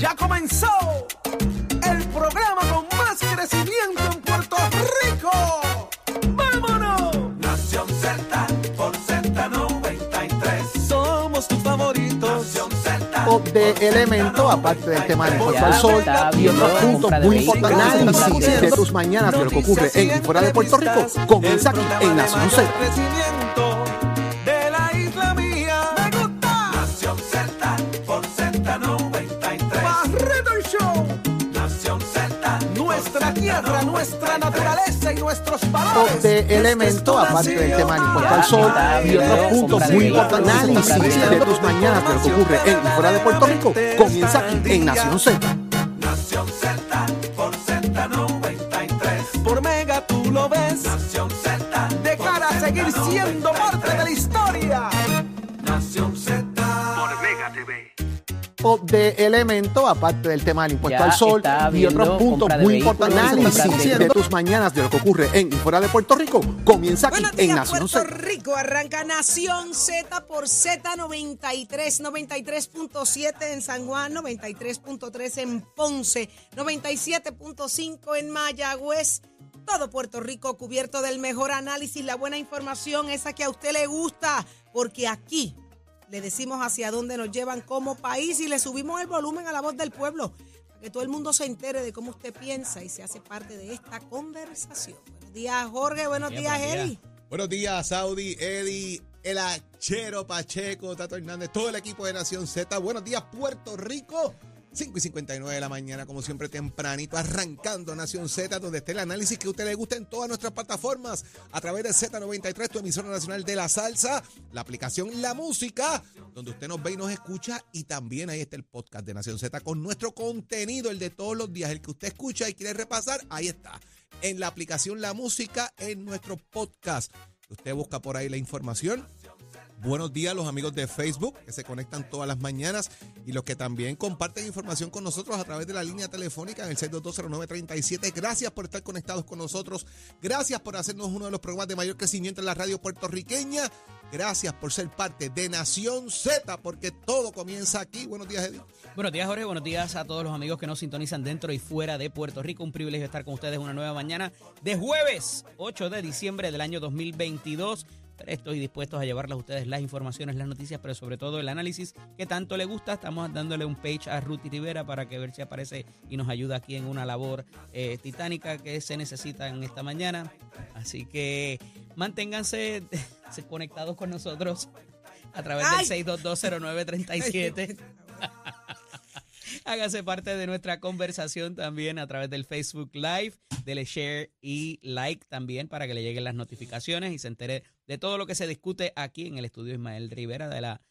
Ya comenzó el programa con más crecimiento en Puerto Rico. ¡Vámonos! Nación Z por Z93. Somos tus favoritos. Nación Z. De elemento, aparte del tema del Puerto al Sol y otros puntos muy importantes análisis de tus mañanas de lo que ocurre en y fuera de Puerto Rico, comienza aquí en Nación Z. nuestros de elemento, aparte del tema del al Sol y otros puntos muy importantes análisis de tus mañanas de lo que ocurre en y fuera de Puerto Rico, comienza aquí en Nación Z. de elemento, aparte del tema del impuesto Ya al sol y otros puntos muy importantes de análisis de tus mañanas de lo que ocurre en y fuera de Puerto Rico, comienza aquí Buenos en días, Nación Puerto Z. Rico. Arranca Nación Z por Z93, 93.7 en San Juan, 93.3 en Ponce, 97.5 en Mayagüez. Todo Puerto Rico cubierto del mejor análisis, la buena información, esa que a usted le gusta, porque aquí le decimos hacia dónde nos llevan como país y le subimos el volumen a la voz del pueblo, para que todo el mundo se entere de cómo usted piensa y se hace parte de esta conversación. Buenos días, Jorge. Buenos días, Eddie. Buenos días, Saudi, Eddie, el Achero Pacheco, Tato Hernández, todo el equipo de Nación Z. Buenos días, Puerto Rico. 5 y 59 de la mañana, como siempre, tempranito, arrancando Nación Z, donde esté el análisis que a usted le gusta en todas nuestras plataformas, a través de Z93, tu emisora nacional de la salsa, la aplicación La Música, donde usted nos ve y nos escucha, y también ahí está el podcast de Nación Z con nuestro contenido, el de todos los días, el que usted escucha y quiere repasar, ahí está, en la aplicación La Música, en nuestro podcast. Usted busca por ahí la información. Buenos días a los amigos de Facebook que se conectan todas las mañanas y los que también comparten información con nosotros a través de la línea telefónica en el 6220937. Gracias por estar conectados con nosotros. Gracias por hacernos uno de los programas de mayor crecimiento en la radio puertorriqueña. Gracias por ser parte de Nación Z porque todo comienza aquí. Buenos días, Eddie. Buenos días, Jorge. Buenos días a todos los amigos que nos sintonizan dentro y fuera de Puerto Rico. Un privilegio estar con ustedes una nueva mañana de jueves 8 de diciembre del año 2022. Estoy dispuesto a llevarles a ustedes las informaciones, las noticias, pero sobre todo el análisis que tanto le gusta. Estamos dándole un page a Ruth Rivera para que ver si aparece y nos ayuda aquí en una labor eh, titánica que se necesita en esta mañana. Así que manténganse conectados con nosotros a través Ay. del 6220937. Hágase parte de nuestra conversación también a través del Facebook Live. Dele share y like también para que le lleguen las notificaciones y se entere de todo lo que se discute aquí en el estudio Ismael Rivera de la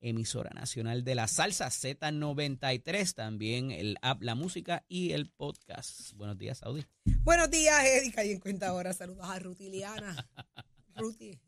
emisora nacional de la salsa Z93. También el app La Música y el podcast. Buenos días, Saudi. Buenos días, Erika. Y en cuenta ahora saludos a Ruti Liana. Ruti,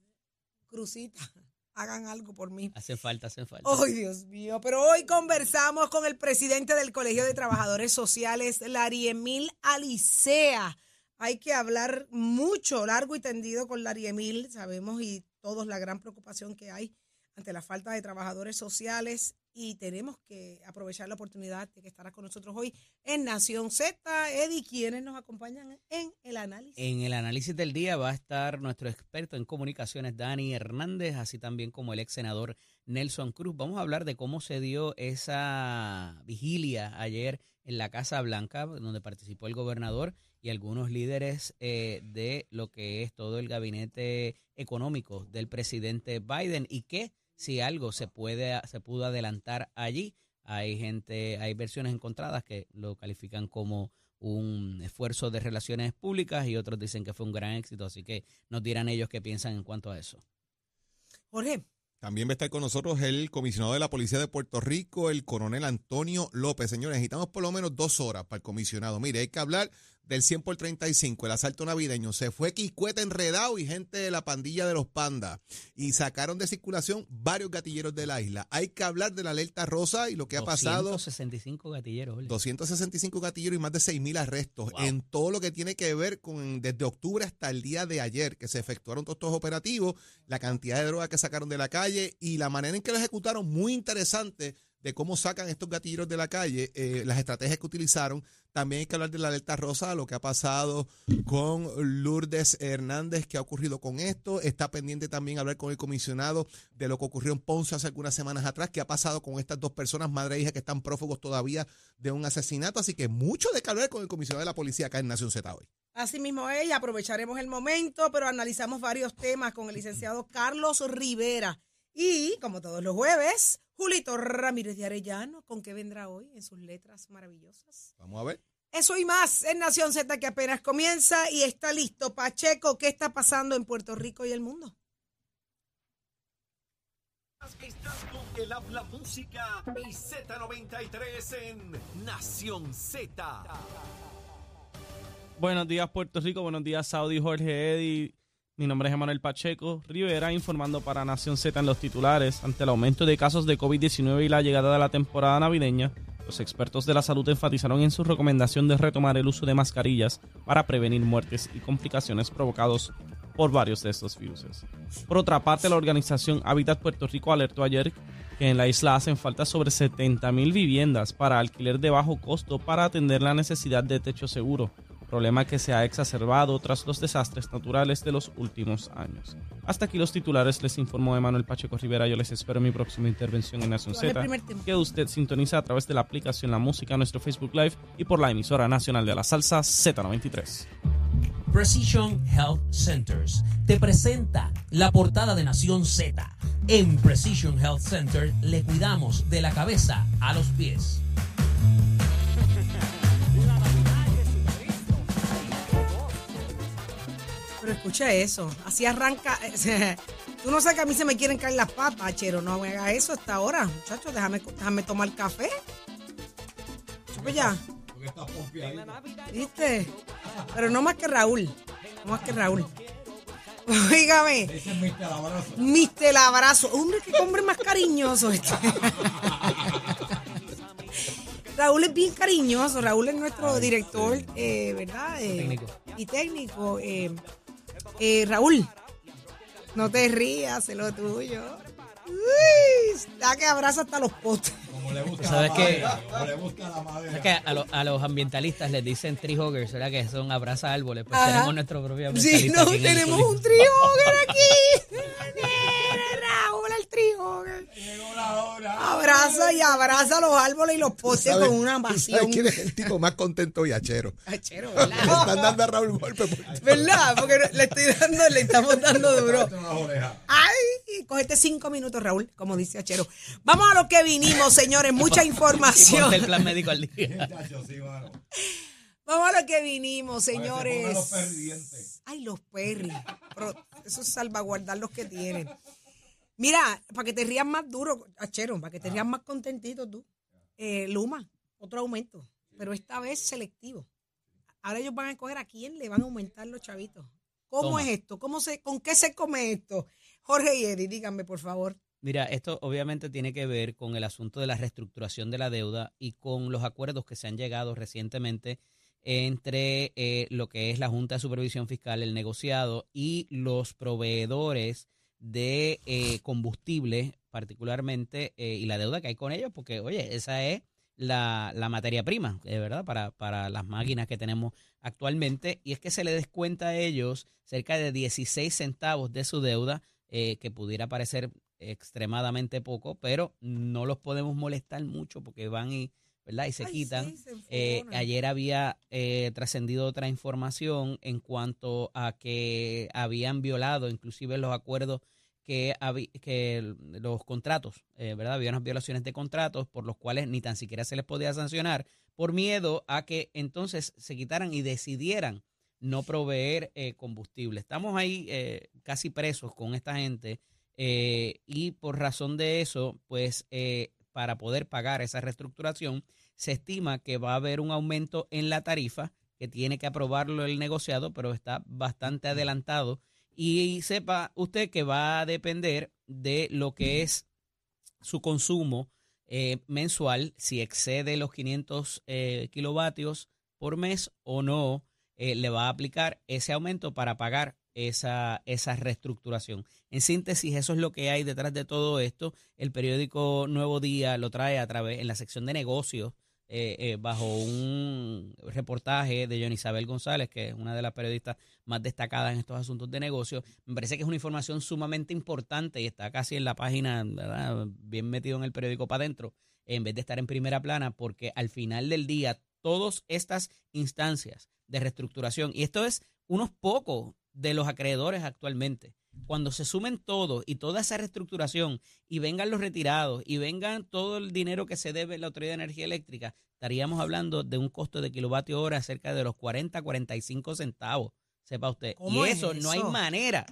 Crucita, hagan algo por mí. Hacen falta, hacen falta. Ay, Dios mío. Pero hoy conversamos con el presidente del Colegio de Trabajadores Sociales, Lari Emil Alicea. Hay que hablar mucho, largo y tendido con Lari Emil. Sabemos y todos la gran preocupación que hay ante la falta de trabajadores sociales y tenemos que aprovechar la oportunidad de que estará con nosotros hoy en Nación Z. Eddie, ¿quiénes nos acompañan en el análisis? En el análisis del día va a estar nuestro experto en comunicaciones, Dani Hernández, así también como el ex senador Nelson Cruz. Vamos a hablar de cómo se dio esa vigilia ayer en la Casa Blanca, donde participó el gobernador y algunos líderes eh, de lo que es todo el gabinete económico del presidente Biden y que si algo se puede se pudo adelantar allí. Hay gente, hay versiones encontradas que lo califican como un esfuerzo de relaciones públicas y otros dicen que fue un gran éxito, así que nos dirán ellos qué piensan en cuanto a eso. Jorge. También va a estar con nosotros el comisionado de la Policía de Puerto Rico, el coronel Antonio López. Señores, necesitamos por lo menos dos horas para el comisionado. Mire, hay que hablar del 100 por 35, el asalto navideño, se fue Quiscueta enredado y gente de la pandilla de los pandas. Y sacaron de circulación varios gatilleros de la isla. Hay que hablar de la alerta rosa y lo que ha pasado. 265 gatilleros. Ole. 265 gatilleros y más de 6 mil arrestos en todo lo que tiene que ver con desde octubre hasta el día de ayer, que se efectuaron todos estos operativos, la cantidad de drogas que sacaron de la calle y la manera en que lo ejecutaron, muy interesante de cómo sacan estos gatilleros de la calle, eh, las estrategias que utilizaron. También hay que hablar de la alerta rosa, lo que ha pasado con Lourdes Hernández, que ha ocurrido con esto. Está pendiente también hablar con el comisionado de lo que ocurrió en Ponce hace algunas semanas atrás, que ha pasado con estas dos personas, madre e hija, que están prófugos todavía de un asesinato. Así que mucho de que hablar con el comisionado de la policía acá en Nación Z hoy. Así mismo ella, aprovecharemos el momento, pero analizamos varios temas con el licenciado Carlos Rivera. Y, como todos los jueves, Julito Ramírez de Arellano, ¿con qué vendrá hoy en sus letras maravillosas? Vamos a ver. Eso y más en Nación Z que apenas comienza y está listo. Pacheco, ¿qué está pasando en Puerto Rico y el mundo? Estás con el habla música y Z93 en Nación Z. Buenos días Puerto Rico, buenos días Saudi, Jorge Eddy. Mi nombre es Emanuel Pacheco Rivera, informando para Nación Z en los titulares. Ante el aumento de casos de COVID-19 y la llegada de la temporada navideña, los expertos de la salud enfatizaron en su recomendación de retomar el uso de mascarillas para prevenir muertes y complicaciones provocados por varios de estos virus. Por otra parte, la organización Habitat Puerto Rico alertó ayer que en la isla hacen falta sobre 70.000 viviendas para alquiler de bajo costo para atender la necesidad de techo seguro problema que se ha exacerbado tras los desastres naturales de los últimos años. Hasta aquí los titulares, les informó Emanuel Pacheco Rivera. Yo les espero en mi próxima intervención en Nación Z, que usted sintoniza a través de la aplicación La Música, nuestro Facebook Live y por la emisora nacional de la salsa Z93. Precision Health Centers te presenta la portada de Nación Z. En Precision Health Center le cuidamos de la cabeza a los pies. Pero escucha eso, así arranca. Tú no sabes que a mí se me quieren caer las papas, chero. No me hagas eso hasta ahora, muchachos. Déjame, déjame tomar café. Pues ya. ¿Viste? Pero no más que Raúl. No más que Raúl. Oígame. Mister Abrazo. Hombre, qué hombre más cariñoso este. Raúl es bien cariñoso. Raúl es nuestro director, eh, ¿verdad? Eh, técnico. Y técnico. Eh, eh, Raúl, no te rías, es lo tuyo. Uy, da que abraza hasta los potes. ¿Sabes qué? Como le gusta la madera. ¿Sabes que a, lo- a los ambientalistas les dicen tree huggers, ¿verdad? Que son abraza árboles. Pues Ajá. tenemos nuestro propio Sí, ambientalista no, en el tenemos un trihogger aquí. Abraza y abraza los árboles y los potes ¿Sabes- con una pasión. ¿Sabes quién es el tipo más contento y achero? Achero, Le ¿verdad? están dando a Raúl golpe. por- ¿Verdad? Porque le estoy dando, le estamos dando duro. Ay, cogete cinco minutos, Raúl, como dice Achero. Vamos a lo que vinimos, señores. Mucha información. el plan médico al día. Vamos a lo que vinimos, señores. los. Ay, los perris. Pero eso es salvaguardar los que tienen. Mira, para que te rías más duro, Achero, para que te rías más contentito tú. Eh, Luma, otro aumento, pero esta vez selectivo. Ahora ellos van a escoger a quién le van a aumentar los chavitos. ¿Cómo Toma. es esto? ¿Cómo se, ¿Con qué se come esto? Jorge y Eddie, díganme, por favor. Mira, esto obviamente tiene que ver con el asunto de la reestructuración de la deuda y con los acuerdos que se han llegado recientemente entre eh, lo que es la Junta de Supervisión Fiscal, el negociado y los proveedores de eh, combustible, particularmente, eh, y la deuda que hay con ellos, porque, oye, esa es la, la materia prima, eh, ¿verdad? Para, para las máquinas que tenemos actualmente, y es que se le descuenta a ellos cerca de 16 centavos de su deuda, eh, que pudiera parecer extremadamente poco, pero no los podemos molestar mucho porque van y, ¿verdad? y se Ay, quitan. sí, se Eh, ayer había eh, trascendido otra información en cuanto a que habían violado inclusive los acuerdos que, que los contratos, eh, ¿verdad? Había unas violaciones de contratos por los cuales ni tan siquiera se les podía sancionar por miedo a que entonces se quitaran y decidieran no proveer eh, combustible. Estamos ahí casi presos con esta gente y por razón de eso, pues eh, para poder pagar esa reestructuración, se estima que va a haber un aumento en la tarifa que tiene que aprobarlo el negociado, pero está bastante adelantado. Y sepa usted que va a depender de lo que es su consumo eh, mensual, si excede los 500 eh, kilovatios por mes o no, eh, le va a aplicar ese aumento para pagar esa, esa reestructuración. En síntesis, eso es lo que hay detrás de todo esto. El periódico Nuevo Día lo trae a través, en la sección de negocios, eh, eh, bajo un reportaje de John Isabel González, que es una de las periodistas más destacadas en estos asuntos de negocios. Me parece que es una información sumamente importante y está casi en la página, ¿verdad? bien metido en el periódico para adentro, en vez de estar en primera plana, porque al final del día, todas estas instancias de reestructuración, y esto es unos pocos de los acreedores actualmente, cuando se sumen todos y toda esa reestructuración y vengan los retirados y vengan todo el dinero que se debe a la Autoridad de Energía Eléctrica, estaríamos hablando de un costo de kilovatio hora cerca de los 40, 45 centavos, sepa usted. ¿Cómo Y es eso, no hay eso? manera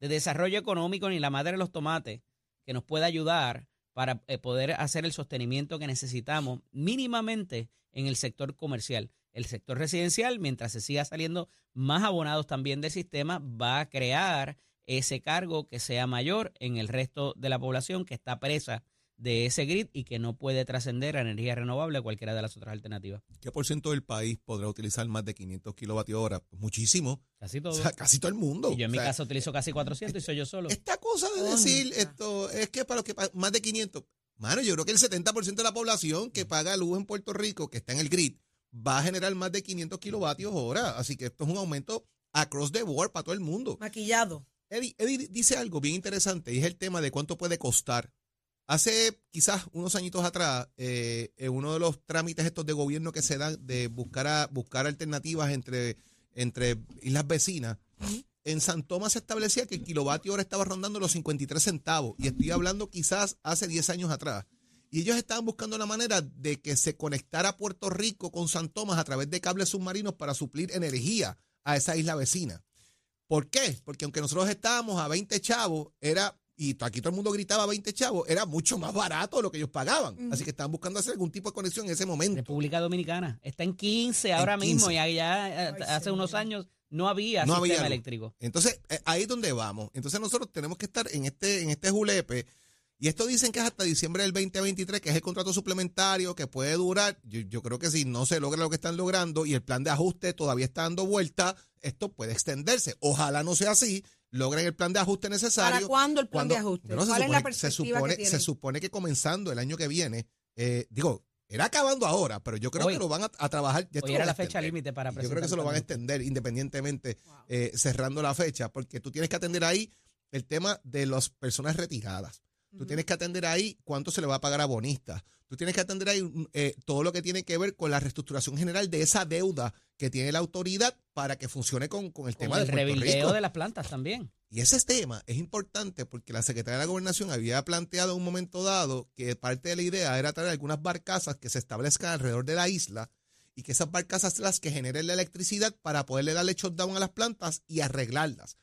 de desarrollo económico ni la madre de los tomates que nos pueda ayudar para eh, poder hacer el sostenimiento que necesitamos mínimamente en el sector comercial. El sector residencial, mientras se siga saliendo más abonados también del sistema, va a crear ese cargo que sea mayor en el resto de la población que está presa de ese grid y que no puede trascender a energía renovable o cualquiera de las otras alternativas. ¿Qué por ciento del país podrá utilizar más de 500 kilovatios hora? Pues muchísimo. Casi todo. O sea, casi todo el mundo. y yo en O mi sea, casa utilizo casi 400 y soy yo solo. Esta cosa de decir esto es que para los que más de 500, mano, yo creo que el 70% de la población que paga luz en Puerto Rico, que está en el grid, va a generar más de 500 kilovatios hora. Así que esto es un aumento across the board para todo el mundo. Maquillado. Eddie, Eddie dice algo bien interesante y es el tema de cuánto puede costar. Hace quizás unos añitos atrás, eh, en uno de los trámites estos de gobierno que se dan de buscar a, buscar alternativas entre, entre islas vecinas, en San Tomás se establecía que el kilovatio hora estaba rondando los 53 centavos. Y estoy hablando quizás hace 10 años atrás. Y ellos estaban buscando la manera de que se conectara Puerto Rico con San Tomás a través de cables submarinos para suplir energía a esa isla vecina. ¿Por qué? Porque aunque nosotros estábamos a 20 chavos, era, y aquí todo el mundo gritaba 20 chavos, era mucho más barato de lo que ellos pagaban. Así que estaban buscando hacer algún tipo de conexión en ese momento. República Dominicana está en 15 ahora mismo 15. y allá eh, Ay, hace unos años no había No sistema había eléctrico. Entonces, eh, ahí es donde vamos. Entonces nosotros tenemos que estar en este, en este julepe. Y esto dicen que es hasta diciembre del 2023, que es el contrato suplementario que puede durar. Yo, yo creo que si no se logra lo que están logrando y el plan de ajuste todavía está dando vuelta, esto puede extenderse. Ojalá no sea así. Logren el plan de ajuste necesario. ¿Para cuándo el plan Cuando- de ajuste? Bueno, se ¿Cuál es la se perspectiva supone, que se supone que comenzando el año que viene, eh, digo, era acabando ahora, pero yo creo Hoy. que lo van a, a trabajar. ya Hoy era la fecha límite para Yo creo que presentar se lo van a extender independientemente, eh, cerrando la fecha, porque tú tienes que atender ahí el tema de las personas retiradas. Tú tienes que atender ahí cuánto se le va a pagar a bonistas. Tú tienes que atender ahí mm, eh, todo lo que tiene que ver con la reestructuración general de esa deuda que tiene la autoridad para que funcione con, con el Con tema el de Puerto rebildeo Rico. de las plantas también. Y ese tema es importante porque la Secretaría de la Gobernación había planteado en un momento dado que parte de la idea era traer algunas barcazas que se establezcan alrededor de la isla y que esas barcazas las que generen la electricidad para poderle darle shutdown a las plantas y arreglarlas.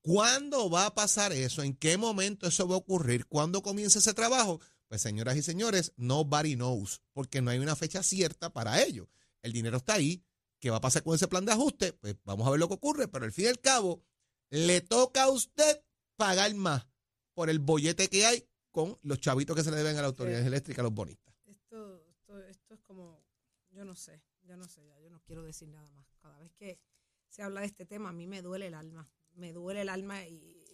¿Cuándo va a pasar eso? ¿En qué momento eso va a ocurrir? ¿Cuándo comienza ese trabajo? Pues señoras y señores, nobody knows, porque no hay una fecha cierta para ello. El dinero está ahí. ¿Qué va a pasar con ese plan de ajuste? Pues vamos a ver lo que ocurre, pero al fin y al cabo, le toca a usted pagar más por el bollete que hay con los chavitos que se le deben a la autoridad eléctrica, a los bonistas. Esto, esto, esto es como, yo no sé, yo no sé, ya, yo no quiero decir nada más. Cada vez que se habla de este tema, a mí me duele el alma, me duele el alma y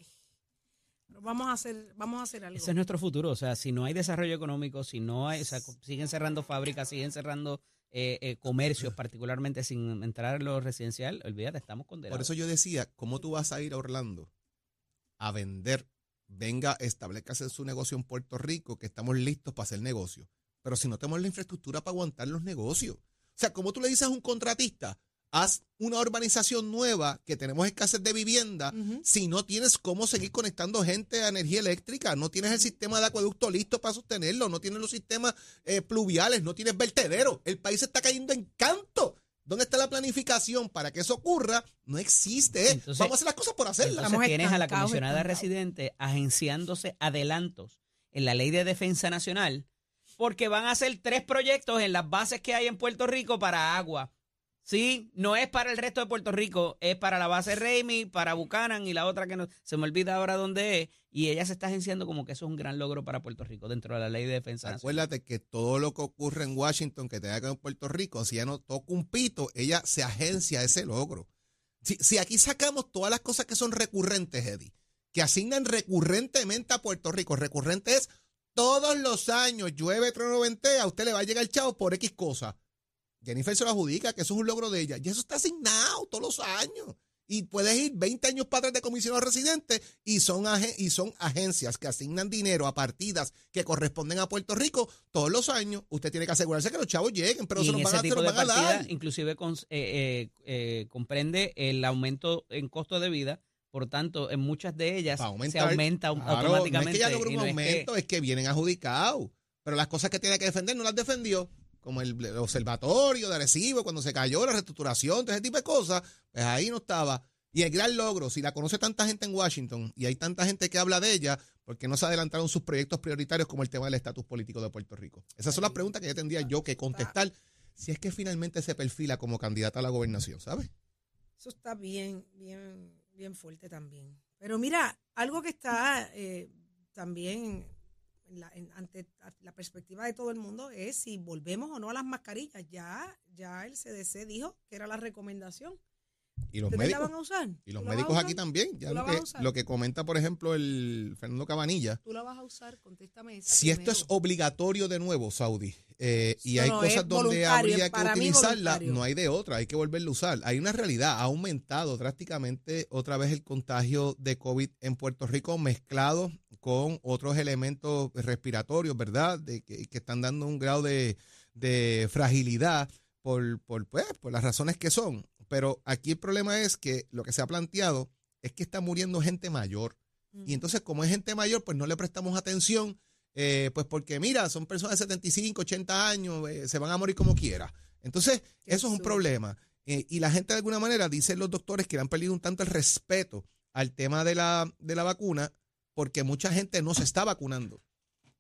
Pero Vamos a hacer, vamos a hacer algo. Ese es nuestro futuro. O sea, si no hay desarrollo económico, si no hay, o sea, siguen cerrando fábricas, siguen cerrando eh, eh, comercios, particularmente sin entrar en lo residencial, olvídate, estamos condenados. Por eso yo decía, ¿cómo tú vas a ir a Orlando a vender? Venga, establezcase su negocio en Puerto Rico, que estamos listos para hacer negocio. Pero si no tenemos la infraestructura para aguantar los negocios. O sea, ¿cómo tú le dices a un contratista? Haz una urbanización nueva, que tenemos escasez de vivienda, si no tienes cómo seguir conectando gente a energía eléctrica, no tienes el sistema de acueducto listo para sostenerlo, no tienes los sistemas eh, pluviales, no tienes vertederos. El país está cayendo en canto. ¿Dónde está la planificación para que eso ocurra? No existe. Entonces- Vamos a hacer las cosas por hacerlas. Entonces tienes a la comisionada residente agenciándose adelantos en la ley de defensa nacional porque van a hacer tres proyectos en las bases que hay en Puerto Rico para agua. Sí, no es para el resto de Puerto Rico, es para la base Raimi, para Buchanan y la otra que no, se me olvida ahora dónde es. Y ella se está agenciando como que eso es un gran logro para Puerto Rico dentro de la ley de defensa. Acuérdate que todo lo que ocurre en Washington que que ver en Puerto Rico, si ella no toca un pito, ella se agencia ese logro. Si, si aquí sacamos todas las cosas que son recurrentes, Eddie, que asignan recurrentemente a Puerto Rico, recurrente es todos los años, llueve, trueno, ventea, a usted le va a llegar el chavo por X cosa. Jennifer se lo adjudica, que eso es un logro de ella. Y eso está asignado todos los años. Y puedes ir 20 años para atrás de comisionado residente y son, y son agencias que asignan dinero a partidas que corresponden a Puerto Rico todos los años. Usted tiene que asegurarse que los chavos lleguen, pero y se los van a, se los van a partida dar. inclusive cons- eh, eh, eh, comprende el aumento en costo de vida. Por tanto, en muchas de ellas Para se aumentar. aumenta au- Claro, automáticamente. No es que ella logró un no es que- aumento, es que, vienen adjudicados. Pero las cosas que tiene que defender no las defendió. Como el, el observatorio de Arecibo, cuando se cayó la reestructuración, todo ese tipo de cosas, pues ahí no estaba. Y el gran logro, si la conoce tanta gente en Washington y hay tanta gente que habla de ella, ¿por qué no se adelantaron sus proyectos prioritarios como el tema del estatus político de Puerto Rico? Esas son las preguntas que yo tendría yo que contestar si es que finalmente se perfila como candidata a la gobernación, ¿sabes? Eso está bien, bien, bien fuerte también. Pero mira, algo que está eh, también en la- en- ante la perspectiva de todo el mundo es si volvemos o no a las mascarillas. Ya, ya el CDC dijo que era la recomendación. Y los ¿Ustedes la médicos. van a usar? Y los ¿Tú la vas a médicos aquí también. Ya ¿Tú la lo que, lo que comenta, por ejemplo, el Fernando Cabanilla. ¿Tú la vas a usar? Contéstame esa Si esto es obligatorio de nuevo, Saudi, eh, y No, hay no, cosas donde habría que utilizarla, no hay de otra, hay que volverla a usar. Hay una realidad, ha aumentado drásticamente otra vez el contagio de COVID en Puerto Rico mezclado con otros elementos respiratorios, ¿verdad? De que, que están dando un grado de, de fragilidad por, por, pues, por las razones que son. Pero aquí el problema es que lo que se ha planteado es que está muriendo gente mayor. Y entonces, como es gente mayor, pues no le prestamos atención, eh, pues porque mira, son personas de 75, 80 años, eh, se van a morir como quiera. Entonces, eso es un problema. Eh, y la gente de alguna manera, dicen los doctores, que le han perdido un tanto el respeto al tema de la, de la vacuna, porque mucha gente no se está vacunando.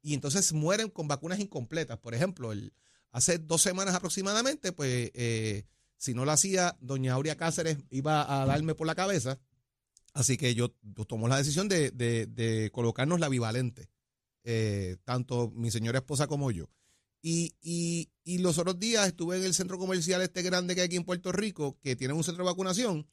Y entonces mueren con vacunas incompletas. Por ejemplo, el, hace dos semanas aproximadamente, pues eh, si no lo hacía, doña Aurea Cáceres iba a darme por la cabeza. Así que yo, tomo la decisión de, de- de colocarnos la bivalente, eh, tanto mi señora esposa como yo. Y, y, y los otros días estuve en el centro comercial este grande que hay aquí en Puerto Rico, que tiene un centro de vacunación,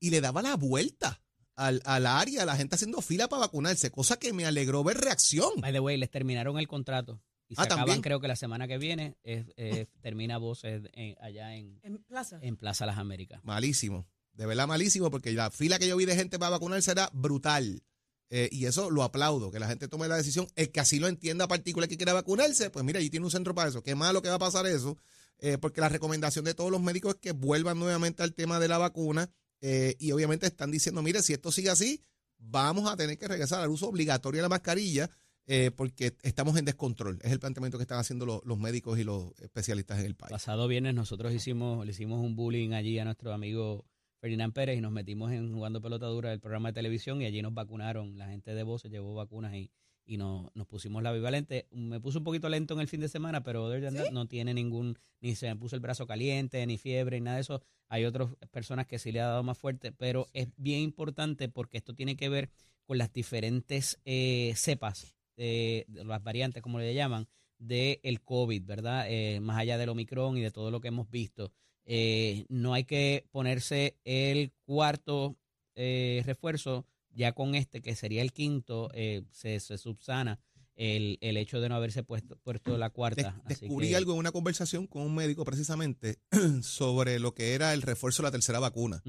y le daba la vuelta al, al área, la gente haciendo fila para vacunarse, cosa que me alegró ver reacción. By the way, les terminaron el contrato. Y se Ah, acaban, ¿también? creo que la semana que viene, es- eh, termina voces en- allá en, En plaza. en Plaza Las Américas. Malísimo, de verdad malísimo, porque la fila que yo vi de gente para vacunarse era brutal. Eh, y eso lo aplaudo, que la gente tome la decisión. El que así lo entienda particular que quiera vacunarse, pues mira, allí tiene un centro para eso. Qué malo que va a pasar eso, eh, porque la recomendación de todos los médicos es que vuelvan nuevamente al tema de la vacuna. eh, y obviamente están diciendo, mire, si esto sigue así, vamos a tener que regresar al uso obligatorio de la mascarilla, eh, porque estamos en descontrol. Es el planteamiento que están haciendo los, los médicos y los especialistas en el país. Pasado viernes nosotros hicimos, le hicimos un bullying allí a nuestro amigo Ferdinand Pérez y nos metimos en jugando pelota dura del programa de televisión y allí nos vacunaron. La gente de voz se llevó vacunas y, y nos, nos pusimos la bivalente. Me puse un poquito lento en el fin de semana, pero other than that, no tiene ningún, ni se me puso el brazo caliente, ni fiebre, ni nada de eso. Hay otras personas que sí le ha dado más fuerte, pero es bien importante porque esto tiene que ver con las diferentes eh, cepas, eh, de las variantes, como le llaman, del el COVID, ¿verdad? Eh, más allá del Omicron y de todo lo que hemos visto. Eh, no hay que ponerse el cuarto eh, refuerzo ya con este, que sería el quinto, se, se subsana el, el hecho de no haberse puesto, puesto la cuarta. Des- descubrí que- algo en una conversación con un médico precisamente sobre lo que era el refuerzo de la tercera vacuna.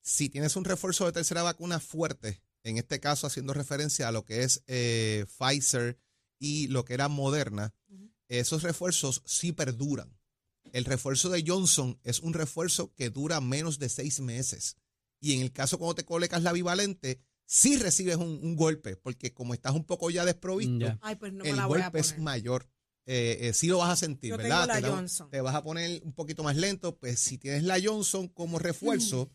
Si tienes un refuerzo de tercera vacuna fuerte, en este caso haciendo referencia a lo que es eh, Pfizer y lo que era Moderna, esos refuerzos sí perduran. El refuerzo de Johnson es un refuerzo que dura menos de seis meses. Y en el caso cuando te colocas la bivalente, sí recibes un, un golpe, porque como estás un poco ya desprovisto. Ay, pues no el golpe es mayor. Eh, eh, sí lo vas a sentir, Yo tengo ¿verdad? la te, te vas a poner un poquito más lento. Pues si tienes la Johnson como refuerzo,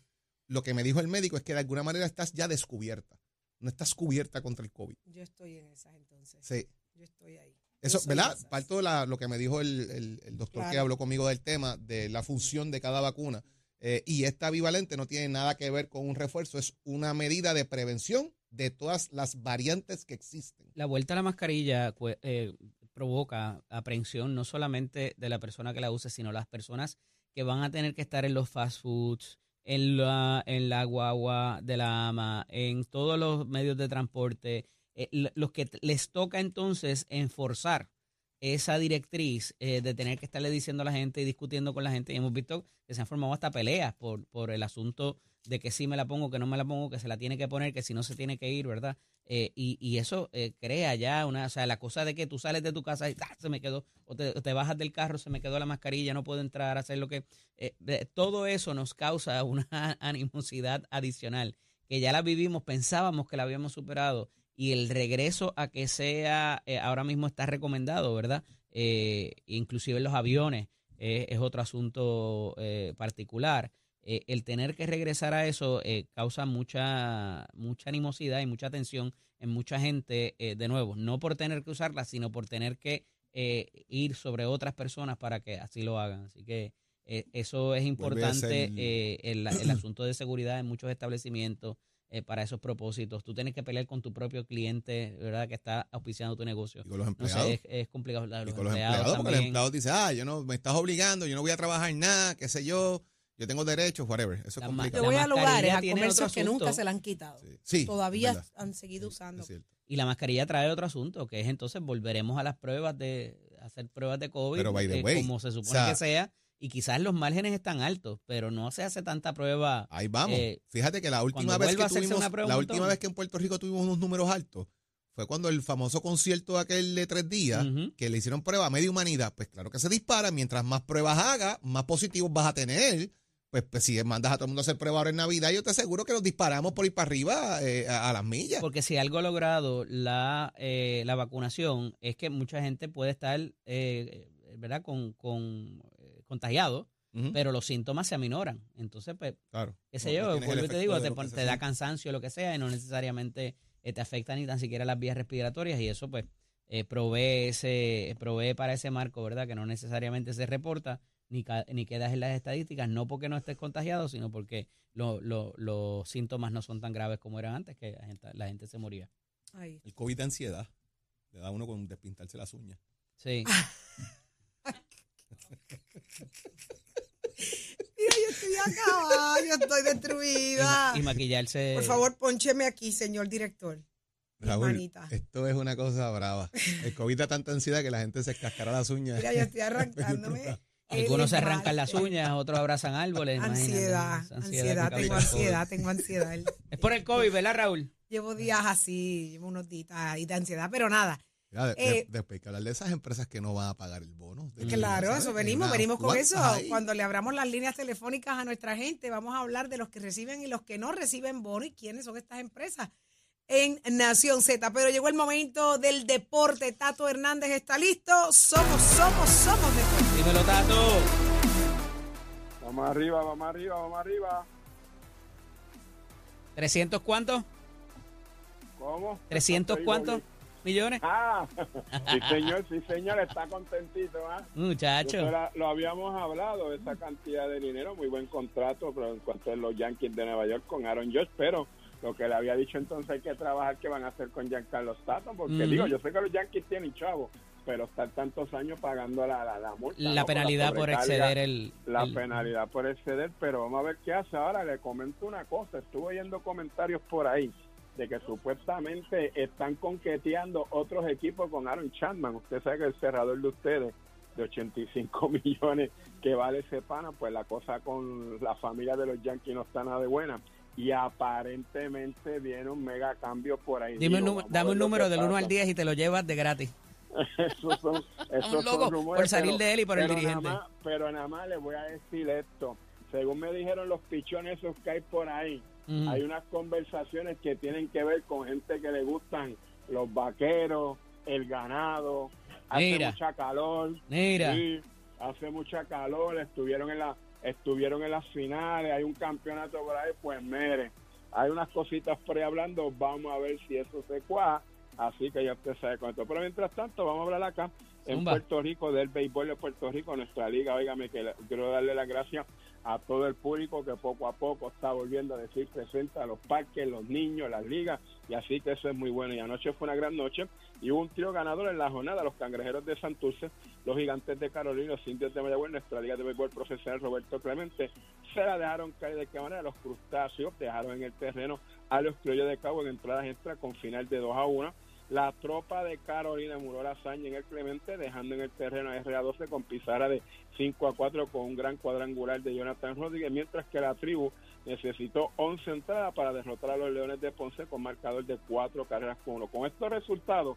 lo que me dijo el médico es que de alguna manera estás ya descubierta. No estás cubierta contra el COVID. Yo estoy en esas entonces. Sí. Yo estoy ahí. Eso, ¿verdad? esas. Parto de la- lo que me dijo el, el- el doctor que habló conmigo del tema, de la función de cada vacuna. Eh, y esta bivalente no tiene nada que ver con un refuerzo, es una medida de prevención de todas las variantes que existen. La vuelta a la mascarilla cue- eh, provoca aprehensión no solamente de la persona que la use, sino las personas que van a tener que estar en los fast foods, en la, en la guagua de la ama, en todos los medios de transporte, eh, los que les toca entonces enforzar esa directriz eh, de tener que estarle diciendo a la gente y discutiendo con la gente. Y hemos visto que se han formado hasta peleas por, por el asunto de que sí me la pongo, que no me la pongo, que se la tiene que poner, que si no se tiene que ir, ¿verdad? Eh, y, y eso eh, crea ya una, o sea, la cosa de que tú sales de tu casa y ¡ah! se me quedó, o te, te bajas del carro, se me quedó la mascarilla, no puedo entrar a hacer lo que... eh, todo eso nos causa una animosidad adicional, que ya la vivimos, pensábamos que la habíamos superado, y el regreso a que sea, eh, ahora mismo está recomendado, ¿verdad? Inclusive en los aviones es otro asunto particular. Eh, el tener que regresar a eso eh, causa mucha, mucha animosidad y mucha tensión en mucha gente, eh, de nuevo, no por tener que usarla, sino por tener que eh, ir sobre otras personas para que así lo hagan. Así que eh, eso es importante, eh, el, el asunto de seguridad en muchos establecimientos para esos propósitos. Tú tienes que pelear con tu propio cliente, ¿verdad? Que está auspiciando tu negocio. Y con los No empleados. sé, es, es complicado. y Los con los empleados, empleados, porque los empleados dicen, ah, yo no, me estás obligando, yo no voy a trabajar nada, qué sé yo, yo tengo derechos, whatever. Eso es complicado. Yo voy La a lugares, mascarilla a tiene comercios que nunca se la han quitado. Sí, sí, Todavía verdad. han seguido usando. Y la mascarilla trae otro asunto, que es entonces volveremos a las pruebas de hacer pruebas de COVID, Pero, by the eh, way, como se supone o sea- que sea, y quizás los márgenes están altos, pero no se hace tanta prueba. Ahí vamos. Eh, Fíjate que la última vez que tuvimos, una prueba la última vez que en Puerto Rico tuvimos unos números altos fue cuando el famoso concierto aquel de tres días que le hicieron prueba a media humanidad. Pues claro que se dispara. Mientras más pruebas haga, más positivos vas a tener. Pues, pues, si mandas a todo el mundo a hacer prueba ahora en Navidad, yo te aseguro que nos disparamos por ir para arriba eh, a, a las millas. Porque si algo ha logrado la, eh, la vacunación es que mucha gente puede estar, eh, ¿verdad?, con, con eh, contagiado, pero los síntomas se aminoran. Entonces, pues, claro. qué sé yo, vuelvo y te digo, te, da cansancio, lo que sea, y no necesariamente eh, te afecta ni tan siquiera las vías respiratorias, y eso, pues, eh, provee, ese, provee para ese marco, ¿verdad?, que no necesariamente se reporta ni, ca- ni quedas en las estadísticas, no porque no estés contagiado, sino porque lo- lo- los síntomas no son tan graves como eran antes, que la gente, la gente se moría. Ay. El COVID de ansiedad. Le da a uno con despintarse las uñas. Sí. Mira, yo estoy acabada, yo estoy Y, destruida. ma- y maquillarse. Por favor, poncheme aquí, señor director. Raúl, esto es una cosa brava. El COVID da tanta ansiedad que la gente se cascará las uñas. Mira, yo estoy arrancándome. Algunos se arrancan las uñas, otros abrazan árboles. Ansiedad, ansiedad, tengo ansiedad, tengo ansiedad. Es por el COVID, ¿verdad, Raúl? Llevo días así, llevo unos días ahí de ansiedad, pero nada. Mira, de- Eh, de- después hay que hablar de esas empresas que no van a pagar el bono. De Claro, eso venimos, venimos con ¿cuántas eso. Cuando le abramos las líneas telefónicas a nuestra gente, vamos a hablar de los que reciben y los que no reciben bono y quiénes son estas empresas en Nación Z. Pero llegó el momento del deporte. Tato Hernández está listo. Somos, somos, somos deporte. Dímelo, Tato. Vamos arriba, vamos arriba, vamos arriba. ¿300 cuántos? ¿Cómo? ¿300 Estoy cuántos millones? Ah, sí señor, sí señor, está contentito, ¿ah? Muchacho. Eso era- lo habíamos hablado, esa cantidad de dinero, muy buen contrato, pero en cuanto a los Yankees de Nueva York con Aaron Judge, pero lo que le había dicho entonces hay que trabajar qué van a hacer con Giancarlo Stanton, porque digo, yo sé que los Yankees tienen chavo, pero estar tantos años pagando la, la, la multa. La ¿no? penalidad por exceder el. La el- penalidad por exceder, pero vamos a ver qué hace. Ahora le comento una cosa, estuve oyendo comentarios por ahí de que supuestamente están conqueteando otros equipos con Aaron Chapman. Usted sabe que el cerrador de ustedes de 85 millones que vale ese pana, pues la cosa con la familia de los Yankees no está nada de buena. Y aparentemente viene un mega cambio por ahí. Dime un Digo, a dame un número del 1 al pasa. 10 y te lo llevas de gratis. esos son, esos Un loco son rumores, por salir pero- de él y por el dirigente. Nada más, pero nada más les voy a decir esto. Según me dijeron los pichones esos que hay por ahí, hay unas conversaciones que tienen que ver con gente que le gustan los vaqueros, el ganado, hace Mira. mucha calor. Mira. Sí, hace mucha calor, estuvieron en la estuvieron en las finales, hay un campeonato por ahí, pues mire, hay unas cositas por ahí hablando, vamos a ver si eso se cuaja, así que ya usted sabe cuánto. Pero mientras tanto, vamos a hablar acá en Zumba. Puerto Rico del béisbol de Puerto Rico, nuestra liga, óigame que quiero darle las gracias a todo el público que poco a poco está volviendo a decir presente a los parques, los niños, las ligas, y así que eso es muy bueno. Y anoche fue una gran noche y hubo un trío ganador en la jornada, los cangrejeros de Santurce, los gigantes de Carolina, los indios de Mayagüez, nuestra liga de béisbol profesional Roberto Clemente, se la dejaron caer de qué manera, los crustáceos dejaron en el terreno a los criollos de Cabo en entradas extra con final de 2 a 1. La tropa de Carolina muró la hazaña en el Clemente, dejando en el terreno a RA12 con pizarra de 5 a 4 con un gran cuadrangular de Jonathan Rodríguez, mientras que la tribu necesitó 11 entradas para derrotar a los Leones de Ponce con marcador de 4 carreras con 1. Con estos resultados,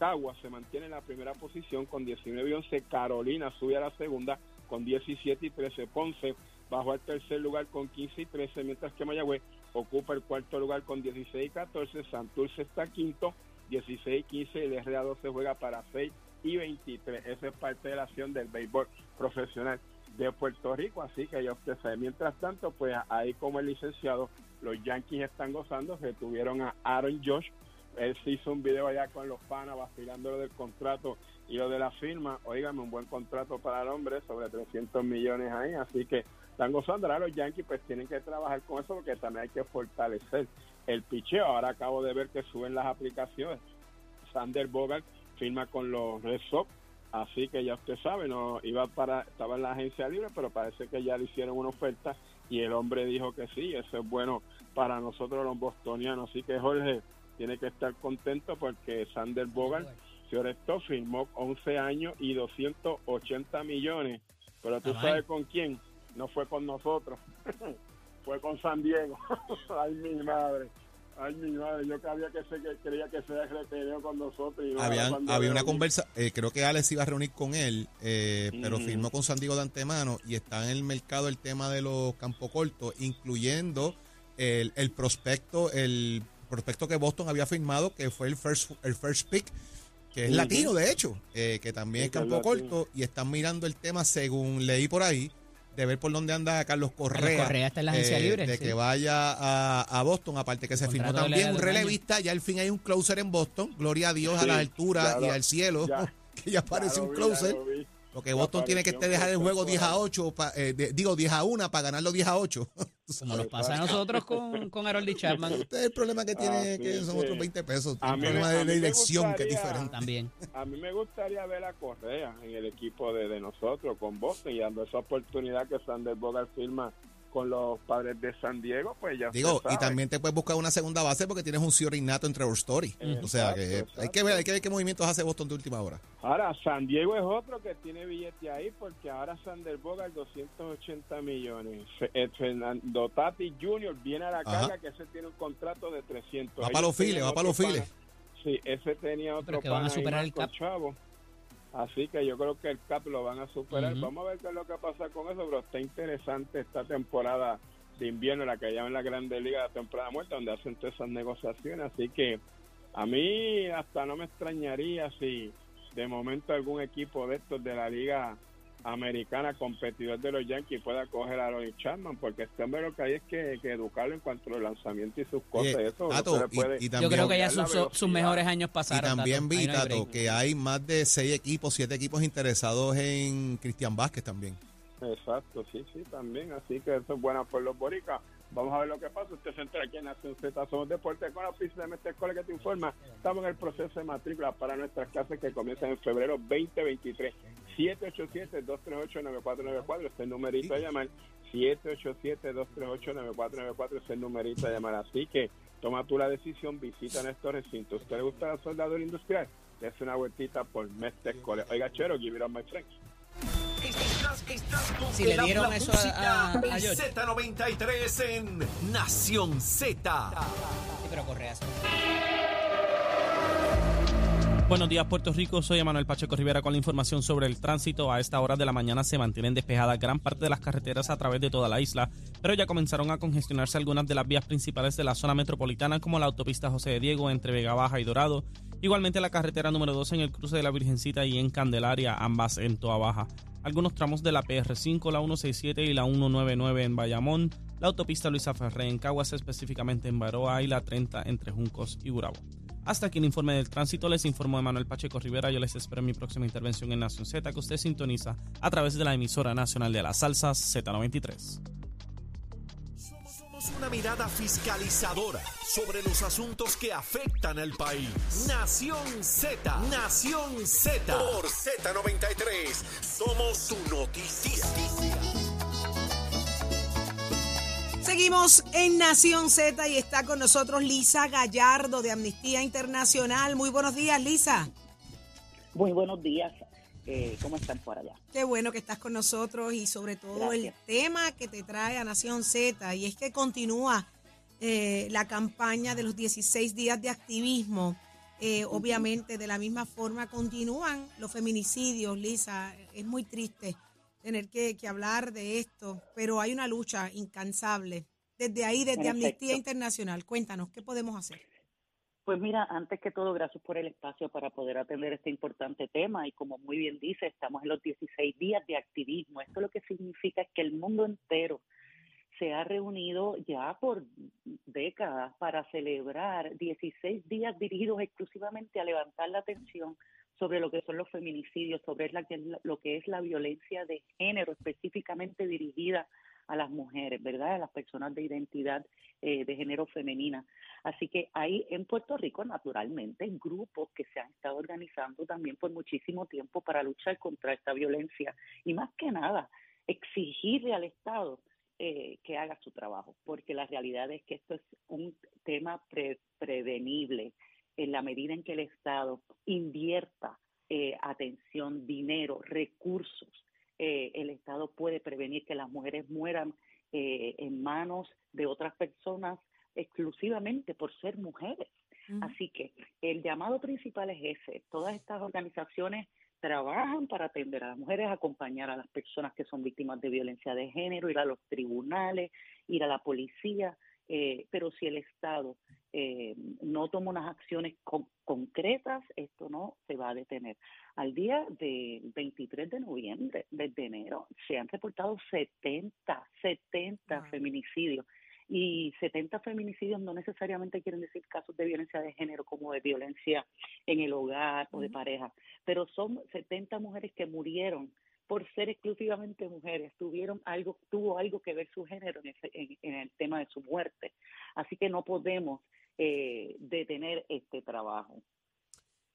Cagua se mantiene en la primera posición con 19 y 11, Carolina sube a la segunda con 17 y 13, Ponce bajó al tercer lugar con 15 y 13, mientras que Mayagüez ocupa el cuarto lugar con 16 y 14, Santurce está quinto, 16 y 15, y el RA12 juega para 6 y 23. Esa es parte de la acción del béisbol profesional de Puerto Rico, así que ya usted sabe. Mientras tanto, pues ahí como el licenciado, los Yankees están gozando, retuvieron a Aaron Josh, él se hizo un video allá con los panas vacilando lo del contrato y lo de la firma, oígame, un buen contrato para el hombre, sobre 300 millones ahí, así que están gozando. Ahora los Yankees pues tienen que trabajar con eso porque también hay que fortalecer el picheo. Ahora acabo de ver que suben las aplicaciones. Sander Bogart firma con los Red Sox, así que ya usted sabe, no iba para estaba en la agencia libre, pero parece que ya le hicieron una oferta y el hombre dijo que sí, eso es bueno para nosotros los bostonianos, así que Jorge tiene que estar contento porque Sander Bogart Fioresto firmó 11 años y 280 millones, pero tú sabes con quién, no fue con nosotros, fue con San Diego. Ay, mi madre. Ay, mi madre, yo creía que se que creía que se había con nosotros. Y no, Habían- cuando había una conversa, eh, creo que Alex iba a reunir con él, eh, pero firmó con San Diego de antemano y está en el mercado el tema de los campos cortos, incluyendo el, el prospecto, el prospecto que Boston había firmado, que fue el first, el first pick, que es latino de hecho, eh, que también Sí, es campo corto, y están mirando el tema, según leí por ahí, de ver por dónde anda Carlos Correa. Correa está en la agencia eh, libre, De sí. que vaya a, a Boston, aparte que se firmó también un relevista, ya al fin hay un closer en Boston, gloria a Dios a Sí, las alturas y lo- al cielo, ya- que ya parece ya un vi, closer. ya lo vi. Porque Boston tiene que dejar el juego por 10 a ahí. 8, pa- eh, de- digo 10 a 1 para ganar los 10 a 8. Como nos pasa a nosotros con, con Harold Chapman Este es el problema que tiene, Ah, sí, que son sí. otros 20 pesos. A un mí me- problema de, me dirección que es gustaría- diferente. también. A mí me gustaría ver a Correa en el equipo de, de nosotros, con Boston, y dando esa oportunidad que Sander Bogart firma con los padres de San Diego, pues ya Digo, y también te puedes buscar una segunda base porque tienes un Cior innato en Trevor Story. O sea que Exacto, hay que ver, hay que ver qué movimientos hace Boston de última hora. Ahora, San Diego es otro que tiene billete ahí porque ahora Sander Bogart 280 millones. Eh, Fernando Tati Jr. viene a la Ajá. carga que ese tiene un contrato de 300. Va Ellos para los files, va para los files. Sí, ese tenía otro Pero que van a superar el cap. Chavo. Así que yo creo que el cap lo van a superar. Vamos a ver qué es lo que pasa con eso, pero está interesante esta temporada de invierno, la que llaman la Grande Liga de temporada muerta, donde hacen todas esas negociaciones. Así que a mí hasta no me extrañaría si de momento algún equipo de estos de la Liga Americana, competidor de los Yankees, pueda coger a Ronnie Chapman, porque este hombre lo que hay es que, que educarlo en cuanto a los lanzamientos y sus cosas. Oye, eso no Tato, se le y- y Yo también- creo que ya sus, sus mejores años Y pasaron. también Tato. vi, Ahí no hay Tato, que hay más de seis equipos, siete equipos interesados en Cristian Vázquez también. Exacto, sí, sí, también. Así que eso es bueno por los boricas. Vamos a ver lo que pasa. Usted se entera aquí en Nación Z. Somos Deportes con la oficina de Mestre Escuela que te informa. Estamos en el proceso de matrícula para nuestras clases que comienzan en febrero 2023. 787-238-9494 es el numerito a llamar. 787-238-9494 es el numerito a llamar. Así que toma tú la decisión, visita nuestro recinto. ¿Usted le gusta la soldadura industrial? Es una vueltita por Mestre College. Oiga, Chero, give it up, my friends. Estás, estás con Si le dieron la eso música a- a en George. Z93 en Nación Z. Sí, pero Correa sí. Buenos días, Puerto Rico. Soy Emanuel Pacheco Rivera con la información sobre el tránsito. A esta hora de la mañana se mantienen despejadas gran parte de las carreteras a través de toda la isla, pero ya comenzaron a congestionarse algunas de las vías principales de la zona metropolitana, como la autopista José de Diego entre Vega Baja y Dorado. Igualmente la carretera número 2 en el cruce de la Virgencita y en Candelaria, ambas en Toa Baja. Algunos tramos de la PR5, la 167 y la 199 en Bayamón, la autopista Luisa Ferré en Caguas, específicamente en Baroa, y la 30 entre Juncos y Gurabo. Hasta aquí el informe del tránsito. Les informó Manuel Pacheco Rivera. Yo les espero en mi próxima intervención en Nación Z, que usted sintoniza a través de la emisora nacional de las salsas Z93. Somos una mirada fiscalizadora sobre los asuntos que afectan al país. Nación Z. Nación Z. Por Z93. Somos su noticia. Seguimos en Nación Z y está con nosotros Lisa Gallardo de Amnistía Internacional. Muy buenos días, Lisa. Muy buenos días. Eh, ¿Cómo están por allá? Qué bueno que estás con nosotros y sobre todo el tema que te trae a Nación Z y es que continúa eh, la campaña de los 16 días de activismo. Eh, obviamente de la misma forma continúan los feminicidios, Lisa. Es muy triste tener que, que hablar de esto, pero hay una lucha incansable. Desde ahí, desde Amnistía. Internacional, cuéntanos, ¿qué podemos hacer? Pues mira, antes que todo, gracias por el espacio para poder atender este importante tema. Y como muy bien dice, estamos en los 16 días de activismo. Esto lo que significa es que el mundo entero se ha reunido ya por décadas para celebrar 16 días dirigidos exclusivamente a levantar la atención sobre lo que son los feminicidios, sobre la lo que es la violencia de género específicamente dirigida a las mujeres, ¿verdad? A las personas de identidad eh, de género femenina. Así que hay en Puerto Rico, naturalmente, grupos que se han estado organizando también por muchísimo tiempo para luchar contra esta violencia y más que nada exigirle al Estado eh, que haga su trabajo, porque la realidad es que esto es un tema pre- prevenible en la medida en que el Estado invierta eh, atención, dinero, recursos, eh, el Estado puede prevenir que las mujeres mueran eh, en manos de otras personas exclusivamente por ser mujeres. Así que el llamado principal es ese. Todas estas organizaciones trabajan para atender a las mujeres, acompañar a las personas que son víctimas de violencia de género, ir a los tribunales, ir a la policía, eh, pero si el Estado eh, no toma unas acciones con- concretas, esto no se va a detener. Al día del 23 de noviembre, desde enero, se han reportado 70, 70 feminicidios. Y 70 feminicidios no necesariamente quieren decir casos de violencia de género como de violencia en el hogar o de pareja, pero son 70 mujeres que murieron por ser exclusivamente mujeres, tuvieron algo, tuvo algo que ver su género en, ese- en- en el tema de su muerte. Así que no podemos eh, detener este trabajo.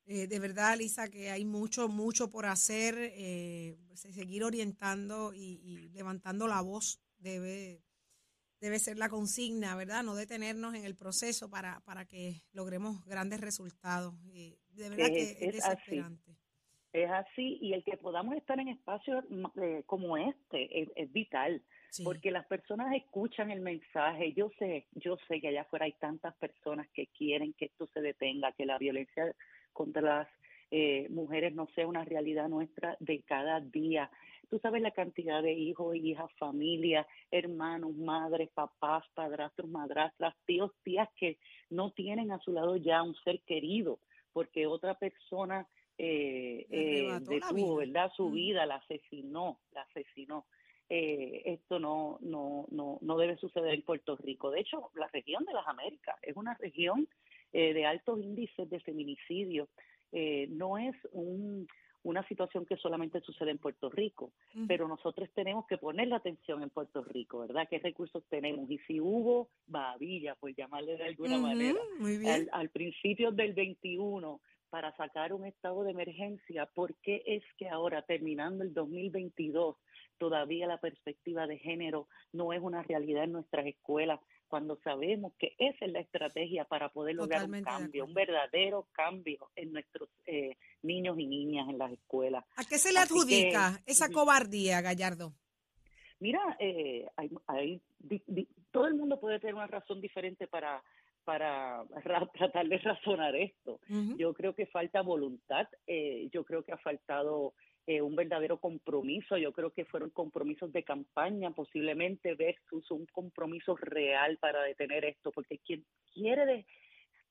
Eh, de verdad, Lisa, que hay mucho, mucho por hacer. eh, se- seguir orientando y, y levantando la voz debe, debe ser la consigna, ¿verdad? No detenernos en el proceso para, para que logremos grandes resultados. De verdad que Es- es, es así. Es así, y el que podamos estar en espacios eh, como este es, es vital, porque las personas escuchan el mensaje. Yo sé, yo sé que allá afuera hay tantas personas que quieren que esto se detenga, que la violencia contra las eh, mujeres no sea una realidad nuestra de cada día. Tú sabes la cantidad de hijos, hijas, familias, hermanos, madres, papás, padrastros, madrastras, tíos, tías que no tienen a su lado ya un ser querido porque otra persona eh, eh, detuvo. ¿verdad? Su vida, la asesinó, la asesinó. Eh, esto no, no, no, no debe suceder en Puerto Rico. De hecho, la región de las Américas es una región eh, de altos índices de feminicidio. Eh, no es un, una situación que solamente sucede en Puerto Rico, pero nosotros tenemos que poner la atención en Puerto Rico, ¿verdad? ¿Qué recursos tenemos? Y si hubo babilla, por llamarle de alguna manera, muy bien. al, al principio del 21 para sacar un estado de emergencia, ¿por qué es que ahora, terminando el 2022, todavía la perspectiva de género no es una realidad en nuestras escuelas? cuando sabemos que esa es la estrategia para poder lograr Totalmente un cambio, un verdadero cambio en nuestros eh, niños y niñas en las escuelas. ¿A qué se le Así que, adjudica esa cobardía, Gallardo? Mira, eh, hay, hay di- di- todo el mundo puede tener una razón diferente para para ra- tratar de razonar esto. Yo creo que falta voluntad, eh, yo creo que ha faltado eh, un verdadero compromiso, yo creo que fueron compromisos de campaña posiblemente versus un compromiso real para detener esto, porque quien quiere de,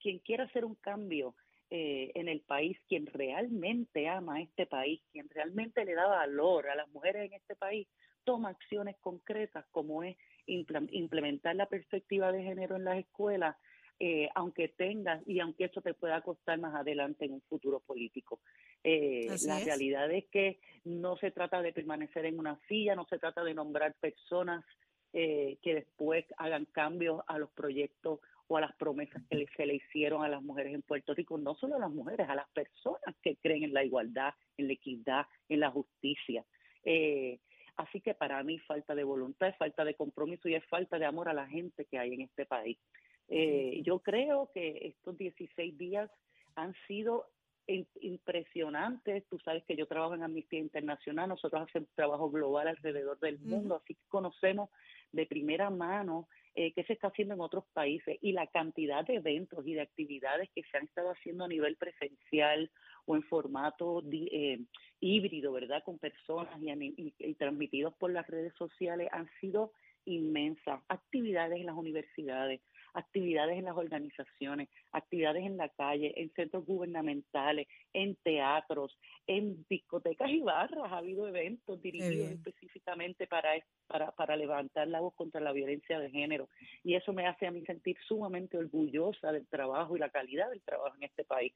quien quiere hacer un cambio eh, en el país, quien realmente ama a este país, quien realmente le da valor a las mujeres en este país, toma acciones concretas como es implementar la perspectiva de género en las escuelas, eh, aunque tengas y aunque eso te pueda costar más adelante en un futuro político. Eh, la es. realidad es que no se trata de permanecer en una silla, no se trata de nombrar personas eh, que después hagan cambios a los proyectos o a las promesas que se le hicieron a las mujeres en Puerto Rico, no solo a las mujeres, a las personas que creen en la igualdad, en la equidad, en la justicia. Eh, así que para mí falta de voluntad, es falta de compromiso y es falta de amor a la gente que hay en este país. Eh, yo creo que estos 16 días han sido impresionantes. Tú sabes que yo trabajo en Amnistía Internacional, nosotros hacemos trabajo global alrededor del mundo, así que conocemos de primera mano eh, qué se está haciendo en otros países y la cantidad de eventos y de actividades que se han estado haciendo a nivel presencial o en formato di- eh, híbrido, ¿verdad? Con personas y, ani- y- y transmitidos por las redes sociales han sido inmensas. Actividades en las universidades, actividades en las organizaciones, actividades en la calle, en centros gubernamentales, en teatros, en discotecas y barras. Ha habido eventos dirigidos específicamente para, para, para levantar la voz contra la violencia de género. Y eso me hace a mí sentir sumamente orgullosa del trabajo y la calidad del trabajo en este país.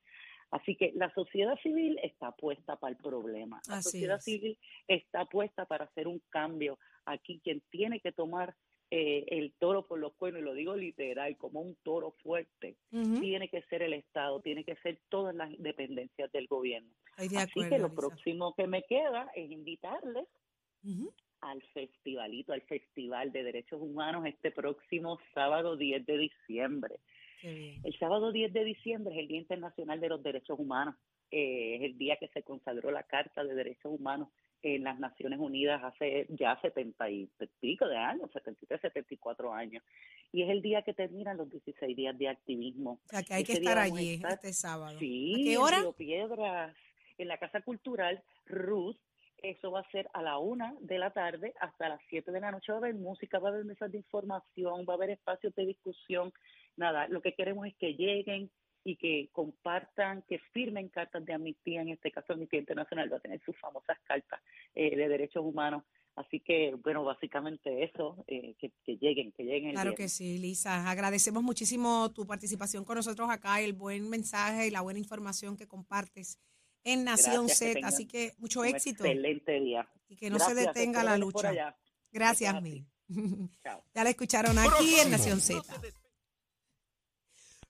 Así que la sociedad civil está puesta para el problema. La Así sociedad es. civil está puesta para hacer un cambio. Aquí quien tiene que tomar eh, el toro por los cuernos, y lo digo literal, como un toro fuerte, tiene que ser el Estado, tiene que ser todas las dependencias del gobierno. De Así acuerdo, que lo Lisa. próximo que me queda es invitarles al festivalito, al Festival de Derechos Humanos este próximo sábado 10 de diciembre. Qué bien. El sábado 10 de diciembre es el Día Internacional de los Derechos Humanos. Eh, es el día que se consagró la Carta de Derechos Humanos en las Naciones Unidas hace ya 70 y pico de años, 73, 74 años. Y es el día que terminan los 16 días de activismo. O sea, que hay que Ese estar allí estar- este sábado. Sí, ¿A qué en hora? Río Piedras, en la Casa Cultural Ruth. Eso va a ser a la una de la tarde hasta las 7 de la noche. Va a haber música, va a haber mesas de información, va a haber espacios de discusión. Nada, lo que queremos es que lleguen y que compartan, que firmen cartas de amnistía. En este caso, Amnistía Internacional va a tener sus famosas cartas eh, de derechos humanos. Así que, bueno, básicamente eso, eh, que, que lleguen, que lleguen. el Claro que sí, Lisa. Agradecemos muchísimo tu participación con nosotros acá, el buen mensaje y la buena información que compartes en Nación Gracias, Z. Así que mucho éxito excelente día. y que no se Gracias, detenga la lucha. Gracias, es mil. Chao. Ya la escucharon aquí en Nación Z.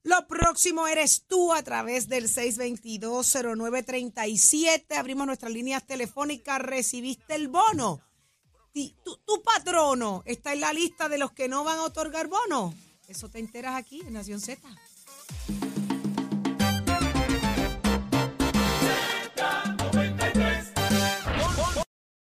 Lo próximo eres tú a través del 622-0937. Abrimos nuestras líneas telefónicas. ¿Recibiste el bono? Tu, tu patrono está en la lista de los que no van a otorgar bono. Eso te enteras aquí en Nación Z.